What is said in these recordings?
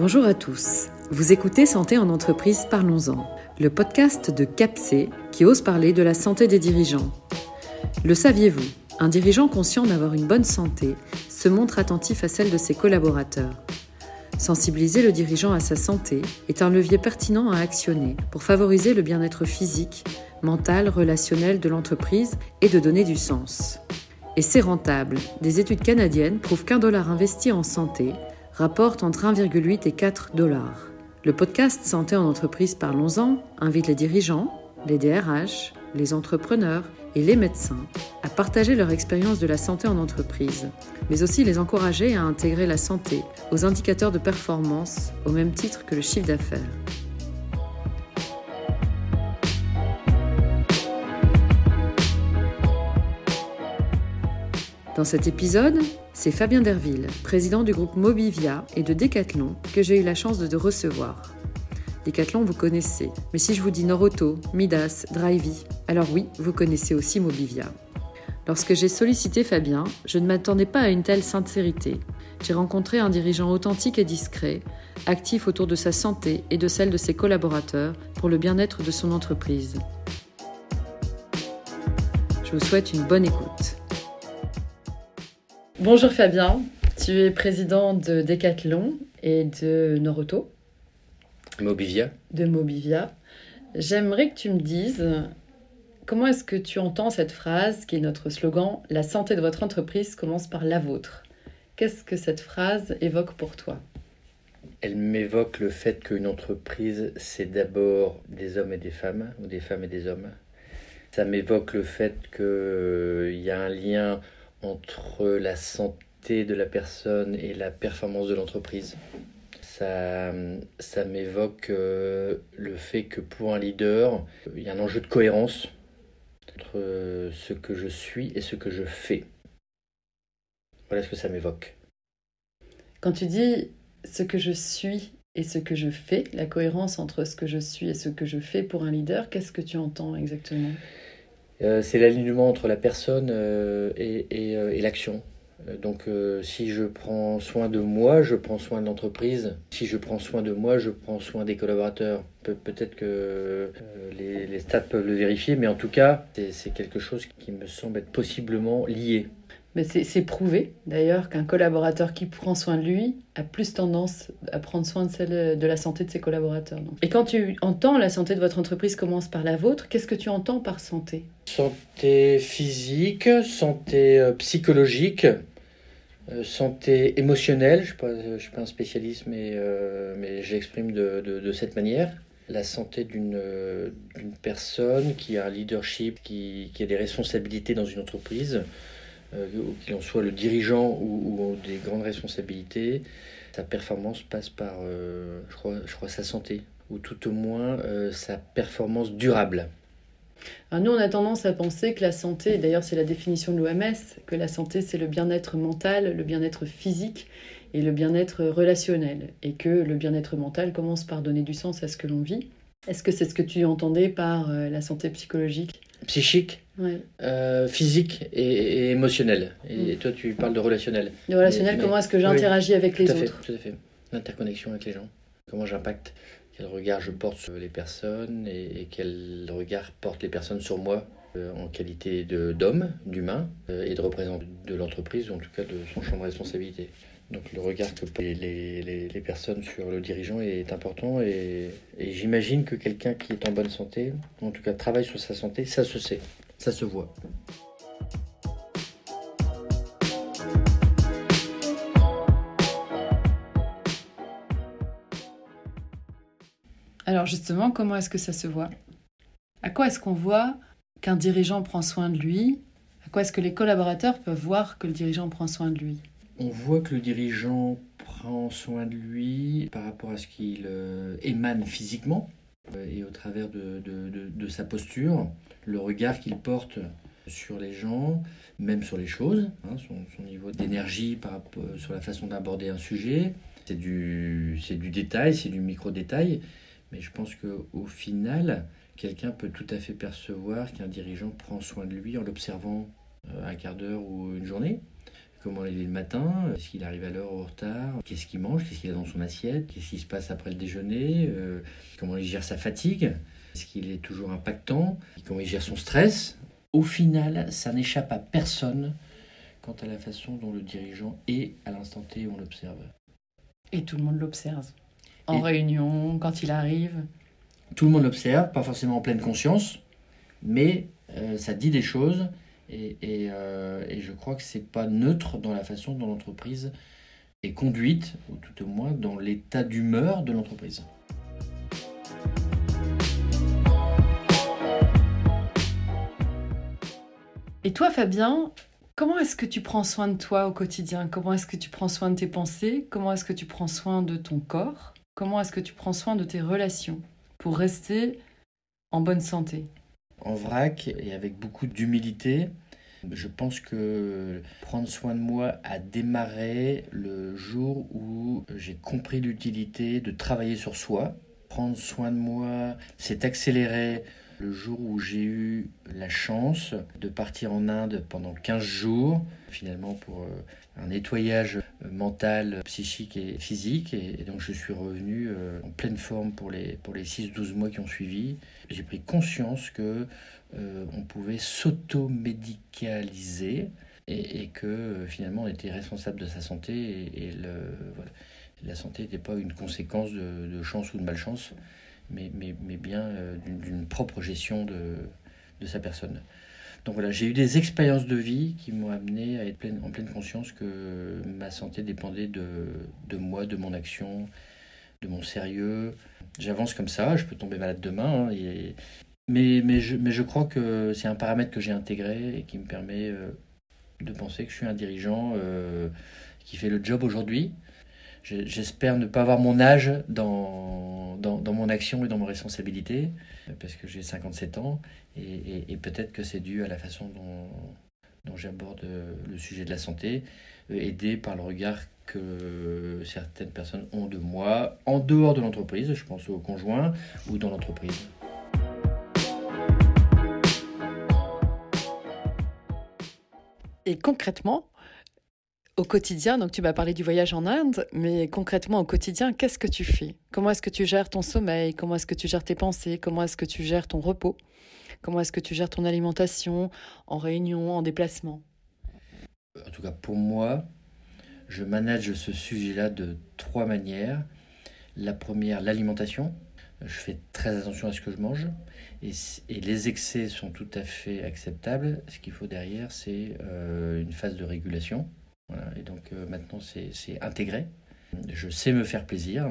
Bonjour à tous. Vous écoutez Santé en entreprise, parlons-en, le podcast de CAPSE qui ose parler de la santé des dirigeants. Le saviez-vous? Un dirigeant conscient d'avoir une bonne santé se montre attentif à celle de ses collaborateurs. Sensibiliser le dirigeant à sa santé est un levier pertinent à actionner pour favoriser le bien-être physique, mental, relationnel de l'entreprise et de donner du sens. Et c'est rentable. Des études canadiennes prouvent qu'un dollar investi en santé rapporte entre 1,8 et 4 dollars. Le podcast Santé en entreprise Parlons-en invite les dirigeants, les DRH, les entrepreneurs et les médecins à partager leur expérience de la santé en entreprise, mais aussi les encourager à intégrer la santé aux indicateurs de performance au même titre que le chiffre d'affaires. Dans cet épisode, c'est Fabien Derville, président du groupe Mobivia et de Decathlon, que j'ai eu la chance de recevoir. Decathlon, vous connaissez, mais si je vous dis Noroto, Midas, Drivey, alors oui, vous connaissez aussi Mobivia. Lorsque j'ai sollicité Fabien, je ne m'attendais pas à une telle sincérité. J'ai rencontré un dirigeant authentique et discret, actif autour de sa santé et de celle de ses collaborateurs pour le bien-être de son entreprise. Je vous souhaite une bonne écoute. Bonjour Fabien, tu es président de Decathlon et de Noroto. Mobivia. De Mobivia. J'aimerais que tu me dises comment est-ce que tu entends cette phrase qui est notre slogan La santé de votre entreprise commence par la vôtre. Qu'est-ce que cette phrase évoque pour toi? Elle m'évoque le fait qu'une entreprise, c'est d'abord des hommes et des femmes, ou des femmes et des hommes. Ça m'évoque le fait qu'il y a un lien entre la santé de la personne et la performance de l'entreprise. Ça, m'évoque euh, le fait que pour un leader, il y a un enjeu de cohérence entre ce que je suis et ce que je fais. Voilà ce que ça m'évoque. Quand tu dis ce que je suis et ce que je fais, la cohérence entre ce que je suis et ce que je fais pour un leader, qu'est-ce que tu entends exactement? euh, c'est l'alignement entre la personne euh, euh, et, l'action. Donc si je prends soin de moi, je prends soin de l'entreprise. Si je prends soin de moi, je prends soin des collaborateurs. Pe Peut-être que les, les, stats peuvent le vérifier, mais en tout cas, c'est quelque chose qui me semble être possiblement lié. Mais c'est prouvé d'ailleurs qu'un collaborateur qui prend soin de lui a plus tendance à prendre soin de, celle, de la santé de ses collaborateurs. Et quand tu entends la santé de votre entreprise commence par la vôtre, qu'est-ce que tu entends par santé? Santé physique, santé euh, psychologique, euh, santé émotionnelle. Je ne suis, pas un spécialiste, mais, euh, mais j'exprime de, de, de, cette manière. La santé d'une personne qui a un leadership, qui, a des responsabilités dans une entreprise euh, qu'il en soit le dirigeant ou, des grandes responsabilités, sa performance passe par, euh, je, crois, sa santé, ou tout au moins euh, sa performance durable. Alors nous, on a tendance à penser que la santé, d'ailleurs c'est la définition de l'OMS, que la santé c'est le bien-être mental, le bien-être physique et le bien-être relationnel, et que le bien-être mental commence par donner du sens à ce que l'on vit. Est-ce que c'est ce que tu entendais par la santé psychologique? Psychique euh, physique et, émotionnel. Et mm. toi, tu parles de relationnel. De relationnel, comment est-ce que j'interagis avec les autres? Tout à fait. L'interconnexion avec les gens. Comment j'impacte Quel regard je porte sur les personnes et, quel regard portent les personnes sur moi euh, en qualité d'homme, d'humain euh, et de représentant de l'entreprise ou en tout cas de son champ de responsabilité. Donc le regard que les, les, les, personnes sur le dirigeant est important et, et j'imagine que quelqu'un qui est en bonne santé, en tout cas travaille sur sa santé, ça se sait ça se voit. Alors justement, comment est-ce que ça se voit? À quoi est-ce qu'on voit qu'un dirigeant prend soin de lui? À quoi est-ce que les collaborateurs peuvent voir que le dirigeant prend soin de lui? On voit que le dirigeant prend soin de lui par rapport à ce qu'il euh, émane physiquement euh, et au travers de, de, sa posture, le regard qu'il porte sur les gens, même sur les choses, hein, son, niveau d'énergie par sur la façon d'aborder un sujet. C'est du, c'est du détail, c'est du micro-détail, mais je pense qu'au final, quelqu'un peut tout à fait percevoir qu'un dirigeant prend soin de lui en l'observant euh, un quart d'heure ou une journée. Comment il est le matin, est-ce qu'il arrive à l'heure ou en retard, qu'est-ce qu'il mange, qu'est-ce qu'il a dans son assiette, qu'est-ce qui se passe après le déjeuner, euh, comment il gère sa fatigue, est-ce qu'il est toujours impactant, comment il gère son stress? Au final, ça n'échappe à personne quant à la façon dont le dirigeant est à l'instant T où on l'observe. Et tout le monde l'observe. En réunion, quand il arrive. Tout le monde l'observe, pas forcément en pleine conscience, mais euh, ça dit des choses euh, et, je crois que c'est pas neutre dans la façon dont l'entreprise est conduite, ou tout au moins dans l'état d'humeur de l'entreprise. Et toi, Fabien, comment est-ce que tu prends soin de toi au quotidien? Comment est-ce que tu prends soin de tes pensées? Comment est-ce que tu prends soin de ton corps? Comment est-ce que tu prends soin de tes relations pour rester en bonne santé? En vrac et avec beaucoup d'humilité. Je pense que prendre soin de moi a démarré le jour où j'ai compris l'utilité de travailler sur soi. Prendre soin de moi s'est accéléré le jour où j'ai eu la chance de partir en Inde pendant 15 jours, finalement pour euh, un nettoyage euh, mental, psychique et physique. Et, donc je suis revenu euh, en pleine forme pour les, pour les 6-12 mois qui ont suivi. J'ai pris conscience que on pouvait s'auto-médicaliser et, que finalement on était responsable de sa santé et, la santé n'était pas une conséquence de chance ou de malchance mais, mais, mais bien euh, d'une propre gestion de, de, sa personne. Donc voilà, j'ai eu des expériences de vie qui m'ont amené à être pleine, en pleine conscience que ma santé dépendait de, de moi, de mon action, de mon sérieux. J'avance comme ça, je peux tomber malade demain, hein, mais, mais, je, mais je crois que c'est un paramètre que j'ai intégré et qui me permet euh, de penser que je suis un dirigeant euh, qui fait le job aujourd'hui, J'espère ne pas avoir mon âge dans, dans, mon action et dans mon responsabilité, parce que j'ai 57 ans, et, peut-être que c'est dû à la façon dont, dont j'aborde le sujet de la santé, euh, aidé par le regard que certaines personnes ont de moi, en dehors de l'entreprise, je pense aux conjoints, ou dans l'entreprise. Et concrètement, au quotidien, donc tu m'as parlé du voyage en Inde, mais concrètement au quotidien, qu'est-ce que tu fais? Comment est-ce que tu gères ton sommeil? Comment est-ce que tu gères tes pensées? Comment est-ce que tu gères ton repos? Comment est-ce que tu gères ton alimentation? En réunion, en déplacement? En tout cas, pour moi, je manage ce sujet-là de trois manières. La première, l'alimentation. Je fais très attention à ce que je mange. Et, les excès sont tout à fait acceptables. Ce qu'il faut derrière, c'est euh, une phase de régulation et donc euh, maintenant, c'est intégré. Je sais me faire plaisir.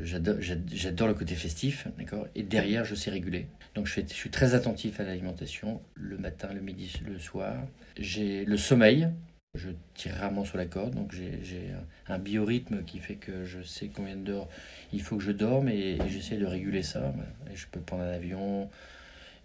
J'adore le côté festif, d'accord Et derrière, je sais réguler. Donc, je, suis très attentif à l'alimentation, le matin, le midi, le soir. J'ai le sommeil. Je tire rarement sur la corde, donc j'ai un biorhythme qui fait que je sais combien d'heures il faut que je dorme et, j'essaie de réguler ça. Je peux prendre un avion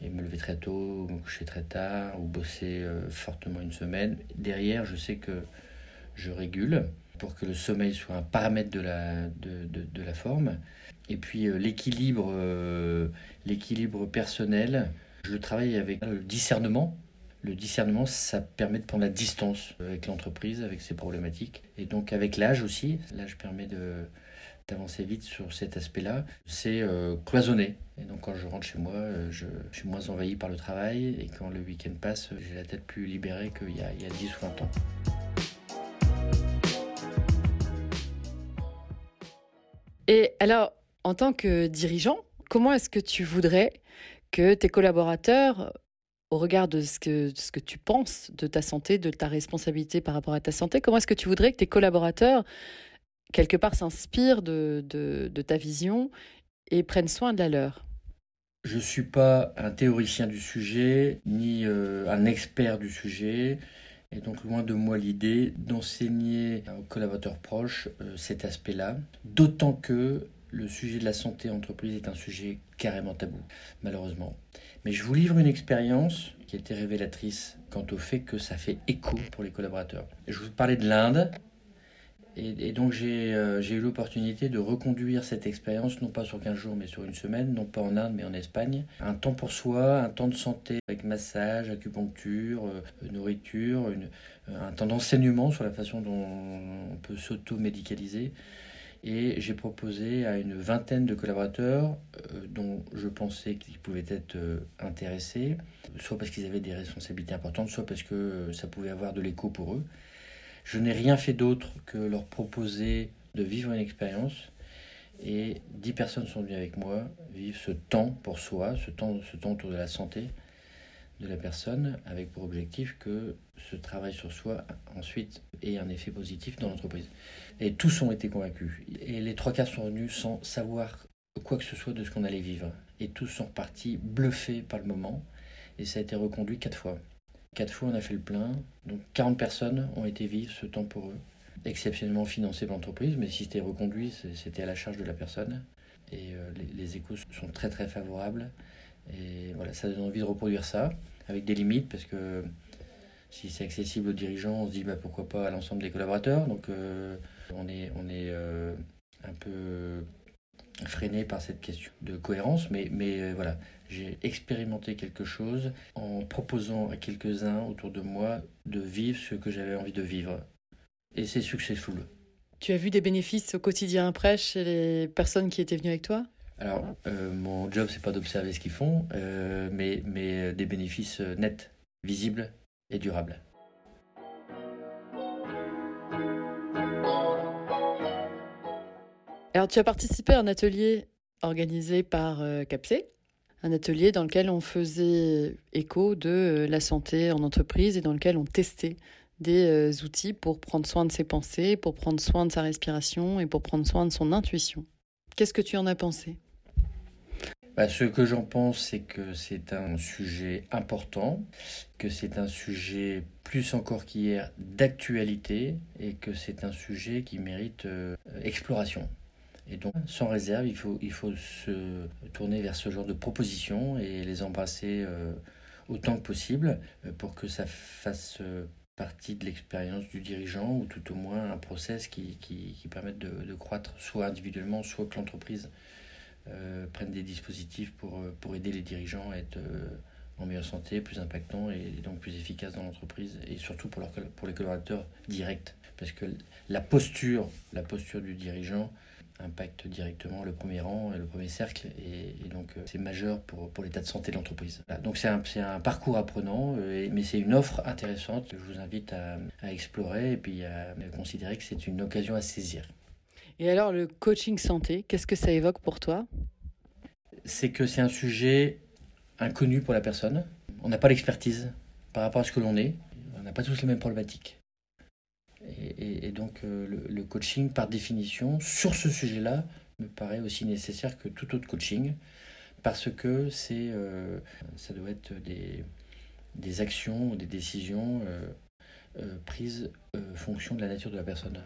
et me lever très tôt, me coucher très tard, ou bosser euh, fortement une semaine. Derrière, je sais que je régule pour que le sommeil soit un paramètre de la, de, de, la forme. Et puis euh, l'équilibre, euh, l'équilibre personnel, je le travaille avec le discernement. Le discernement, ça permet de prendre la distance avec l'entreprise, avec ses problématiques. Et donc avec l'âge aussi, l'âge permet de, d'avancer vite sur cet aspect-là, c'est euh, cloisonner. Et donc quand je rentre chez moi, je, suis moins envahi par le travail et quand le week-end passe, j'ai la tête plus libérée qu'il y a, il y a 10 ou 20 ans. Et alors, en tant que dirigeant, comment est-ce que tu voudrais que tes collaborateurs, au regard de ce, que, tu penses de ta santé, de ta responsabilité par rapport à ta santé, comment est-ce que tu voudrais que tes collaborateurs, quelque part, s'inspirent de, de, ta vision et prennent soin de la leur? Je ne suis pas un théoricien du sujet, ni euh, un expert du sujet. Et donc loin de moi l'idée d'enseigner aux collaborateurs proches euh, cet aspect-là, d'autant que le sujet de la santé entreprise est un sujet carrément tabou, malheureusement. Mais je vous livre une expérience qui a été révélatrice quant au fait que ça fait écho pour les collaborateurs. Je vous parlais de l'Inde, Et, donc euh, j'ai eu l'opportunité de reconduire cette expérience, non pas sur 15 jours, mais sur une semaine, non pas en Inde, mais en Espagne. Un temps pour soi, un temps de santé avec massage, acupuncture, euh, nourriture, une, un temps d'enseignement sur la façon dont on peut s'auto-médicaliser. Et j'ai proposé à une vingtaine de collaborateurs euh, dont je pensais qu'ils pouvaient être intéressés, soit parce qu'ils avaient des responsabilités importantes, soit parce que ça pouvait avoir de l'écho pour eux. Je n'ai rien fait d'autre que leur proposer de vivre une expérience. Et dix personnes sont venues avec moi vivre ce temps pour soi, ce temps, ce temps autour de la santé de la personne, avec pour objectif que ce travail sur soi ensuite ait un effet positif dans l'entreprise. Et tous ont été convaincus. Et les trois quarts sont venus sans savoir quoi que ce soit de ce qu'on allait vivre. Et tous sont repartis bluffés par le moment. Et ça a été reconduit quatre fois. Quatre fois, on a fait le plein. Donc 40 personnes ont été vivre ce temps pour eux. Exceptionnellement financé par l'entreprise, mais si c'était reconduit, c'était à la charge de la personne. Et euh, les, échos sont très très favorables. Et voilà, ça donne envie de reproduire ça, avec des limites, parce que si c'est accessible aux dirigeants, on se dit bah, pourquoi pas à l'ensemble des collaborateurs. Donc euh, on est, euh, un peu freiné par cette question de cohérence, mais, mais voilà, j'ai expérimenté quelque chose en proposant à quelques-uns autour de moi de vivre ce que j'avais envie de vivre. Et c'est successful. Tu as vu des bénéfices au quotidien après chez les personnes qui étaient venues avec toi? Alors, euh, mon job, c'est pas d'observer ce qu'ils font, euh, mais, mais des bénéfices nets, visibles et durables. Alors, tu as participé à un atelier organisé par euh, CAPSE un atelier dans lequel on faisait écho de euh, la santé en entreprise et dans lequel on testait des euh, outils pour prendre soin de ses pensées, pour prendre soin de sa respiration et pour prendre soin de son intuition. Qu'est-ce que tu en as pensé? Bah, Ce que j'en pense, c'est que c'est un sujet important, que c'est un sujet plus encore qu'hier d'actualité et que c'est un sujet qui mérite exploration. Et donc, sans réserve, il faut, il faut se tourner vers ce genre de propositions et les embrasser euh, autant que possible euh, pour que ça fasse euh, partie de l'expérience du dirigeant ou tout au moins un process qui, qui, permette de, de, croître soit individuellement, soit que l'entreprise prenne des dispositifs pour, pour aider les dirigeants à être en meilleure santé, plus impactants et donc plus efficaces dans l'entreprise et surtout pour, leur, pour les collaborateurs directs. Parce que la posture, la posture du dirigeant impacte directement le premier rang et le premier cercle et, donc euh, c'est majeur pour, pour l'état de santé de l'entreprise. Donc c'est un, un, parcours apprenant euh, mais c'est une offre intéressante que je vous invite à, à explorer et puis à, considérer que c'est une occasion à saisir. Et alors le coaching santé, qu'est-ce que ça évoque pour toi? C'est que c'est un sujet inconnu pour la personne. On n'a pas l'expertise par rapport à ce que l'on est. On n'a pas tous les mêmes problématiques. Et, donc euh, le, coaching, par définition, sur ce sujet-là, me paraît aussi nécessaire que tout autre coaching, parce que c'est, euh, ça doit être des, des actions ou des décisions euh, prises fonction de la nature de la personne.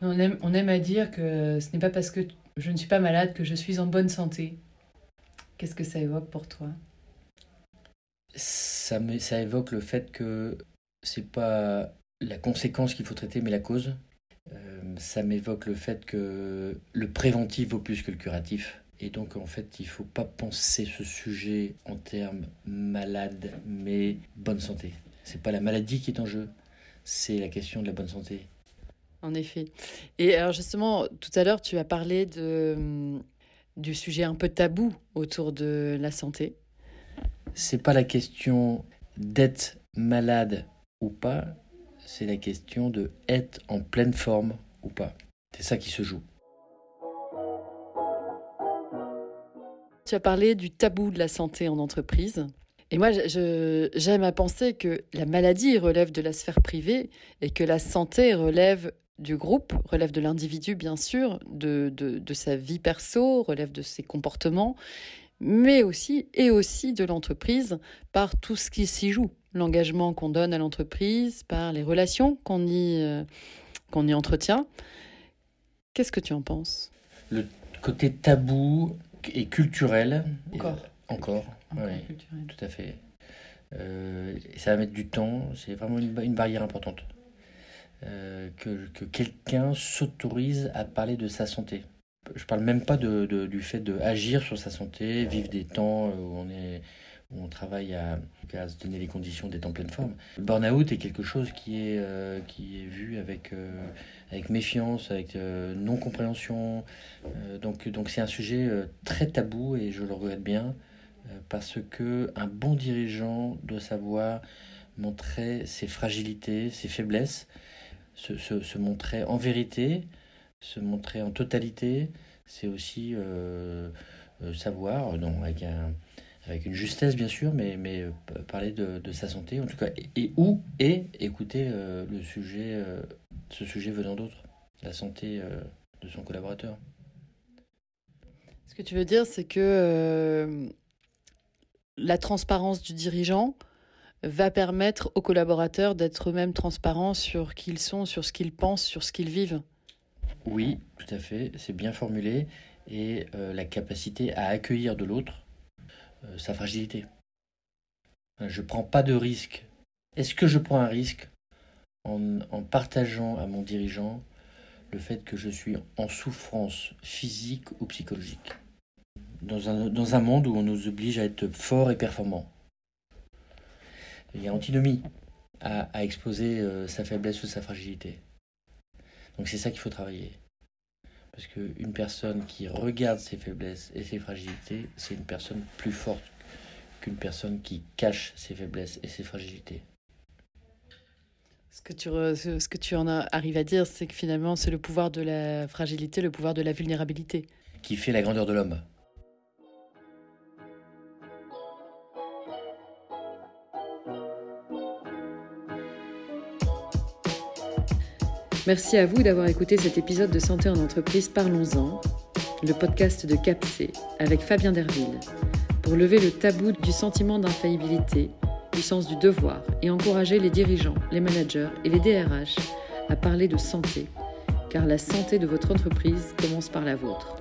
On aime, on aime à dire que ce n'est pas parce que je ne suis pas malade que je suis en bonne santé. Qu'est-ce que ça évoque pour toi? Ça, me, ça évoque le fait que c'est pas la conséquence qu'il faut traiter, mais la cause. Euh, ça m'évoque le fait que le préventif vaut plus que le curatif. Et donc, en fait, il ne faut pas penser ce sujet en termes malade, mais bonne santé. C'est pas la maladie qui est en jeu, c'est la question de la bonne santé. En effet. Et alors, justement, tout à l'heure, tu as parlé de, du sujet un peu tabou autour de la santé c'est pas la question d'être malade ou pas, c'est la question de être en pleine forme ou pas. C'est ça qui se joue. Tu as parlé du tabou de la santé en entreprise. Et moi, j'aime à penser que la maladie relève de la sphère privée et que la santé relève du groupe, relève de l'individu, bien sûr, de, de, sa vie perso, relève de ses comportements mais aussi et aussi de l'entreprise par tout ce qui s'y joue, l'engagement qu'on donne à l'entreprise, par les relations qu'on y, euh, qu'on y entretient. Qu'est-ce que tu en penses? Le côté tabou et culturel. Encore. encore, oui, tout à fait. ça va mettre du temps, c'est vraiment une, barrière importante. que, que quelqu'un s'autorise à parler de sa santé. Je parle même pas de, du fait d'agir sur sa santé, vivre des temps où on est où on travaille à, à, se donner les conditions d'être en pleine forme. Le burn-out est quelque chose qui est, euh, qui est vu avec, euh, avec méfiance, avec euh, non-compréhension. donc donc c'est un sujet très tabou et je le regrette bien parce que un bon dirigeant doit savoir montrer ses fragilités, ses faiblesses, se, se, se montrer en vérité, se montrer en totalité. C'est aussi savoir, donc avec un avec une justesse bien sûr, mais, euh, parler de, sa santé en tout cas, et, où et écouter euh, le sujet, euh, ce sujet venant d'autres, la santé de son collaborateur. Ce que tu veux dire, c'est que la transparence du dirigeant va permettre aux collaborateurs d'être eux-mêmes transparents sur qui ils sont, sur ce qu'ils pensent, sur ce qu'ils vivent. Oui, tout à fait, c'est bien formulé, et la capacité à accueillir de l'autre euh, sa fragilité. Je ne prends pas de risque. Est-ce que je prends un risque en, partageant à mon dirigeant le fait que je suis en souffrance physique ou psychologique? Dans un, monde où on nous oblige à être fort et performant. Il y a antinomie à, exposer euh, sa faiblesse ou sa fragilité. Donc c'est ça qu'il faut travailler. Parce qu'une personne qui regarde ses faiblesses et ses fragilités, c'est une personne plus forte qu'une personne qui cache ses faiblesses et ses fragilités. Ce que tu, ce que tu en arrives à dire, c'est que finalement, c'est le pouvoir de la fragilité, le pouvoir de la vulnérabilité. Qui fait la grandeur de l'homme. Merci à vous d'avoir écouté cet épisode de Santé en entreprise Parlons-en, le podcast de CAPC avec Fabien Derville, pour lever le tabou du sentiment d'infaillibilité, du sens du devoir et encourager les dirigeants, les managers et les DRH à parler de santé, car la santé de votre entreprise commence par la vôtre.